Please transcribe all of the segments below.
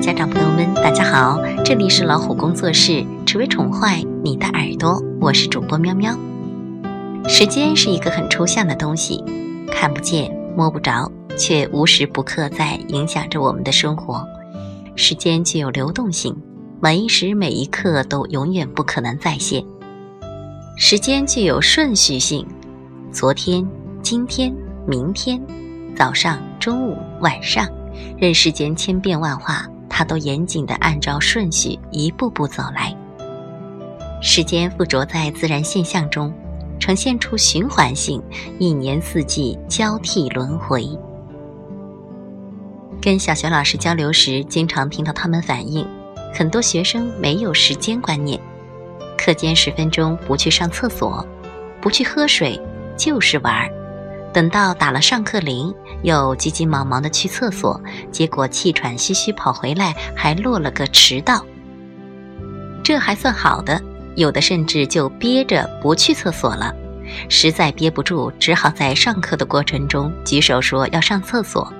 家长朋友们，大家好，这里是老虎工作室，只为宠坏你的耳朵，我是主播喵喵。时间是一个很抽象的东西，看不见摸不着，却无时不刻在影响着我们的生活。时间具有流动性，每一时每一刻都永远不可能再现。时间具有顺序性，昨天、今天、明天，早上、中午、晚上。任世间千变万化，他都严谨地按照顺序一步步走来。时间附着在自然现象中，呈现出循环性，一年四季交替轮回。跟小学老师交流时，经常听到他们反映，很多学生没有时间观念，课间十分钟不去上厕所，不去喝水，就是玩儿。等到打了上课铃，又急急忙忙的去厕所，结果气喘吁吁跑回来，还落了个迟到。这还算好的，有的甚至就憋着不去厕所了，实在憋不住，只好在上课的过程中举手说要上厕所，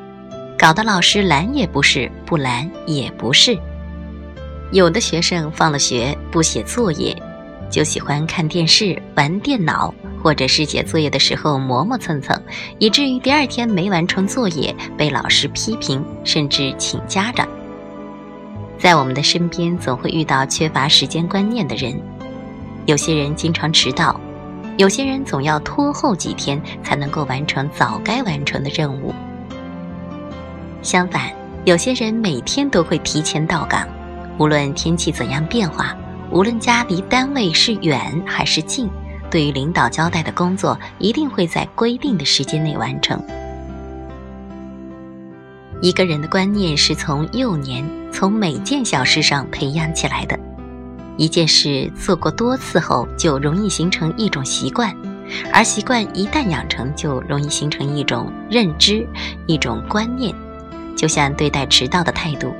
搞得老师拦也不是，不拦也不是。有的学生放了学不写作业。就喜欢看电视、玩电脑，或者是写作业的时候磨磨蹭蹭，以至于第二天没完成作业，被老师批评，甚至请家长。在我们的身边，总会遇到缺乏时间观念的人。有些人经常迟到，有些人总要拖后几天才能够完成早该完成的任务。相反，有些人每天都会提前到岗，无论天气怎样变化。无论家离单位是远还是近，对于领导交代的工作，一定会在规定的时间内完成。一个人的观念是从幼年、从每件小事上培养起来的。一件事做过多次后，就容易形成一种习惯，而习惯一旦养成，就容易形成一种认知、一种观念。就像对待迟到的态度，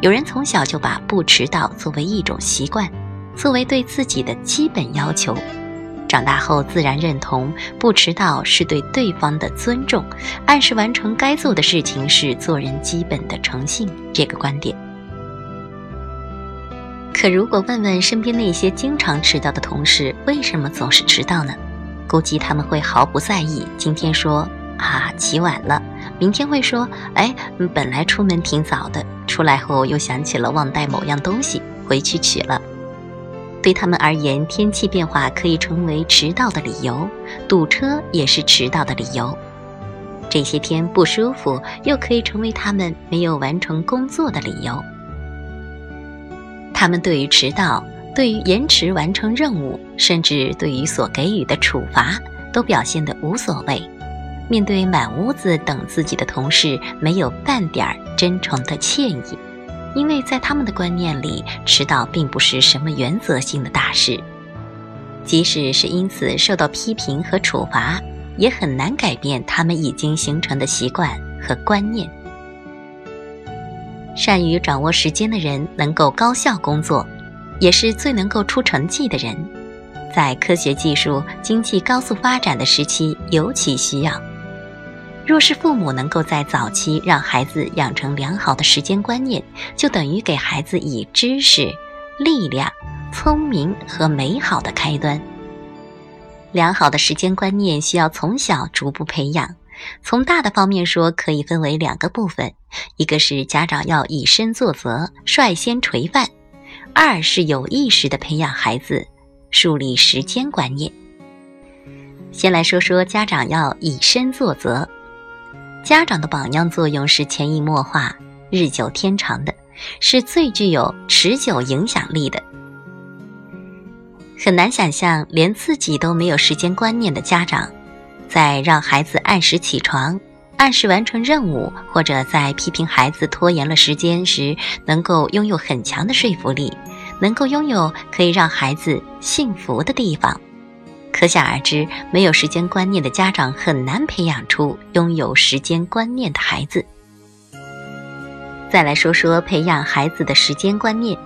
有人从小就把不迟到作为一种习惯。作为对自己的基本要求，长大后自然认同不迟到是对对方的尊重，按时完成该做的事情是做人基本的诚信这个观点。可如果问问身边那些经常迟到的同事为什么总是迟到呢？估计他们会毫不在意。今天说啊起晚了，明天会说哎本来出门挺早的，出来后又想起了忘带某样东西，回去取了。对他们而言，天气变化可以成为迟到的理由，堵车也是迟到的理由。这些天不舒服，又可以成为他们没有完成工作的理由。他们对于迟到、对于延迟完成任务，甚至对于所给予的处罚，都表现得无所谓。面对满屋子等自己的同事，没有半点真诚的歉意。因为在他们的观念里，迟到并不是什么原则性的大事，即使是因此受到批评和处罚，也很难改变他们已经形成的习惯和观念。善于掌握时间的人，能够高效工作，也是最能够出成绩的人。在科学技术、经济高速发展的时期，尤其需要。若是父母能够在早期让孩子养成良好的时间观念，就等于给孩子以知识、力量、聪明和美好的开端。良好的时间观念需要从小逐步培养。从大的方面说，可以分为两个部分：一个是家长要以身作则，率先垂范；二是有意识地培养孩子，树立时间观念。先来说说家长要以身作则。家长的榜样作用是潜移默化、日久天长的，是最具有持久影响力的。很难想象，连自己都没有时间观念的家长，在让孩子按时起床、按时完成任务，或者在批评孩子拖延了时间时，能够拥有很强的说服力，能够拥有可以让孩子幸福的地方。可想而知，没有时间观念的家长很难培养出拥有时间观念的孩子。再来说说培养孩子的时间观念，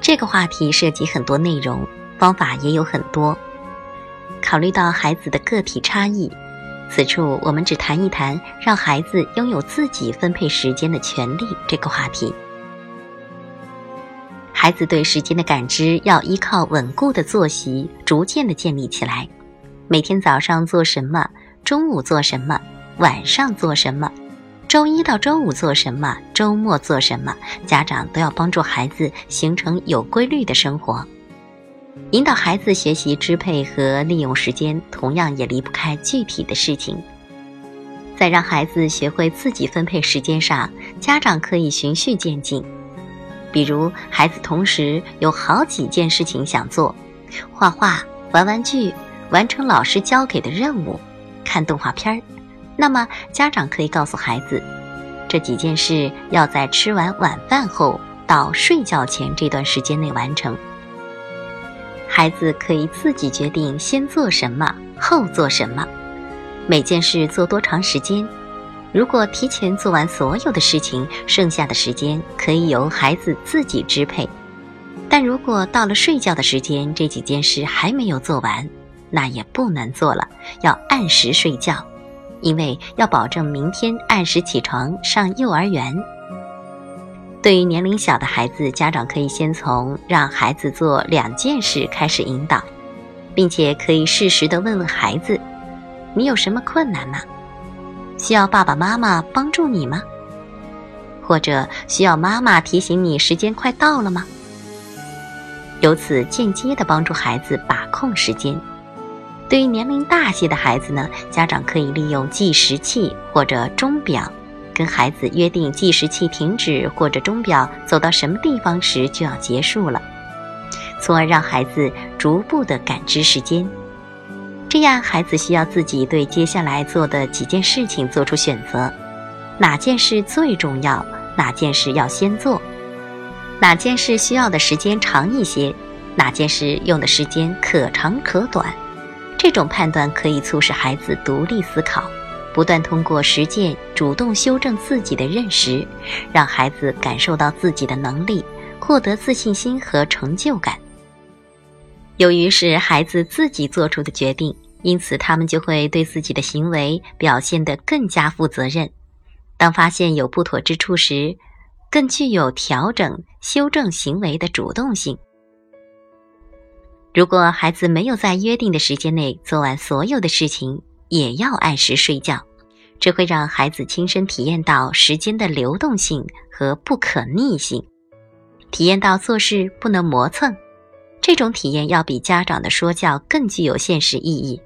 这个话题涉及很多内容，方法也有很多。考虑到孩子的个体差异，此处我们只谈一谈让孩子拥有自己分配时间的权利这个话题。孩子对时间的感知要依靠稳固的作息，逐渐的建立起来。每天早上做什么，中午做什么，晚上做什么，周一到周五做什么，周末做什么，家长都要帮助孩子形成有规律的生活。引导孩子学习支配和利用时间，同样也离不开具体的事情。在让孩子学会自己分配时间上，家长可以循序渐进。比如，孩子同时有好几件事情想做：画画、玩玩具、完成老师交给的任务、看动画片儿。那么，家长可以告诉孩子，这几件事要在吃完晚饭后到睡觉前这段时间内完成。孩子可以自己决定先做什么，后做什么，每件事做多长时间。如果提前做完所有的事情，剩下的时间可以由孩子自己支配。但如果到了睡觉的时间，这几件事还没有做完，那也不能做了，要按时睡觉，因为要保证明天按时起床上幼儿园。对于年龄小的孩子，家长可以先从让孩子做两件事开始引导，并且可以适时的问问孩子：“你有什么困难吗？”需要爸爸妈妈帮助你吗？或者需要妈妈提醒你时间快到了吗？由此间接的帮助孩子把控时间。对于年龄大些的孩子呢，家长可以利用计时器或者钟表，跟孩子约定计时器停止或者钟表走到什么地方时就要结束了，从而让孩子逐步的感知时间。这样，孩子需要自己对接下来做的几件事情做出选择：哪件事最重要？哪件事要先做？哪件事需要的时间长一些？哪件事用的时间可长可短？这种判断可以促使孩子独立思考，不断通过实践主动修正自己的认识，让孩子感受到自己的能力，获得自信心和成就感。由于是孩子自己做出的决定，因此他们就会对自己的行为表现得更加负责任。当发现有不妥之处时，更具有调整、修正行为的主动性。如果孩子没有在约定的时间内做完所有的事情，也要按时睡觉，这会让孩子亲身体验到时间的流动性和不可逆性，体验到做事不能磨蹭。这种体验要比家长的说教更具有现实意义。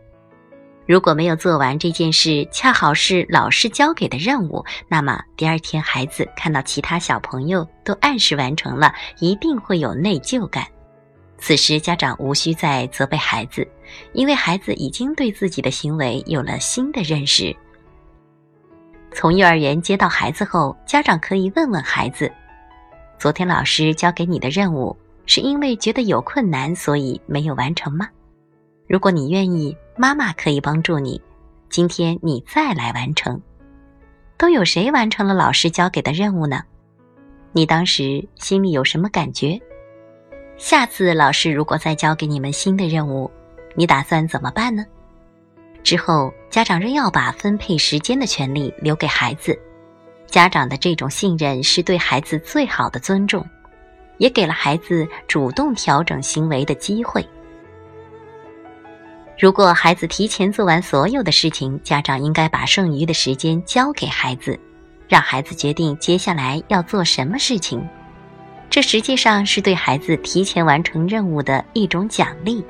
如果没有做完这件事，恰好是老师交给的任务，那么第二天孩子看到其他小朋友都按时完成了，一定会有内疚感。此时家长无需再责备孩子，因为孩子已经对自己的行为有了新的认识。从幼儿园接到孩子后，家长可以问问孩子：“昨天老师交给你的任务。”是因为觉得有困难，所以没有完成吗？如果你愿意，妈妈可以帮助你。今天你再来完成。都有谁完成了老师交给的任务呢？你当时心里有什么感觉？下次老师如果再交给你们新的任务，你打算怎么办呢？之后，家长仍要把分配时间的权利留给孩子。家长的这种信任是对孩子最好的尊重。也给了孩子主动调整行为的机会。如果孩子提前做完所有的事情，家长应该把剩余的时间交给孩子，让孩子决定接下来要做什么事情。这实际上是对孩子提前完成任务的一种奖励。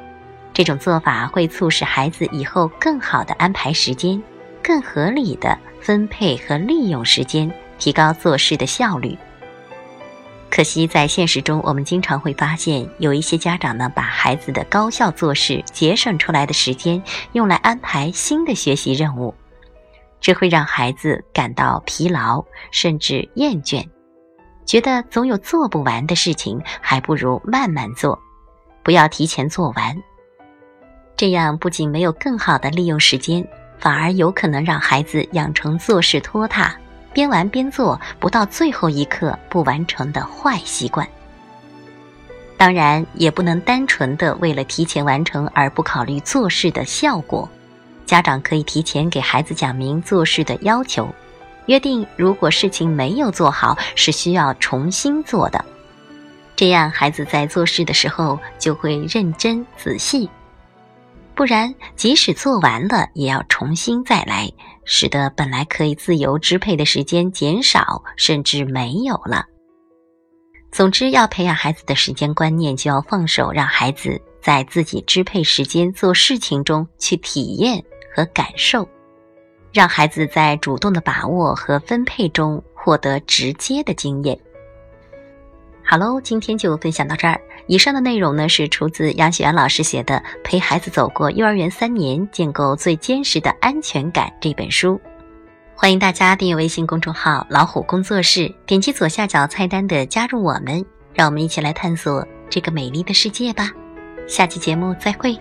这种做法会促使孩子以后更好的安排时间，更合理的分配和利用时间，提高做事的效率。可惜，在现实中，我们经常会发现，有一些家长呢，把孩子的高效做事节省出来的时间，用来安排新的学习任务，这会让孩子感到疲劳，甚至厌倦，觉得总有做不完的事情，还不如慢慢做，不要提前做完。这样不仅没有更好的利用时间，反而有可能让孩子养成做事拖沓。边玩边做，不到最后一刻不完成的坏习惯。当然，也不能单纯的为了提前完成而不考虑做事的效果。家长可以提前给孩子讲明做事的要求，约定如果事情没有做好，是需要重新做的。这样孩子在做事的时候就会认真仔细。不然，即使做完了，也要重新再来，使得本来可以自由支配的时间减少，甚至没有了。总之，要培养孩子的时间观念，就要放手，让孩子在自己支配时间做事情中去体验和感受，让孩子在主动的把握和分配中获得直接的经验。好喽，今天就分享到这儿。以上的内容呢，是出自杨雪安老师写的《陪孩子走过幼儿园三年，建构最坚实的安全感》这本书。欢迎大家订阅微信公众号“老虎工作室”，点击左下角菜单的“加入我们”，让我们一起来探索这个美丽的世界吧。下期节目再会。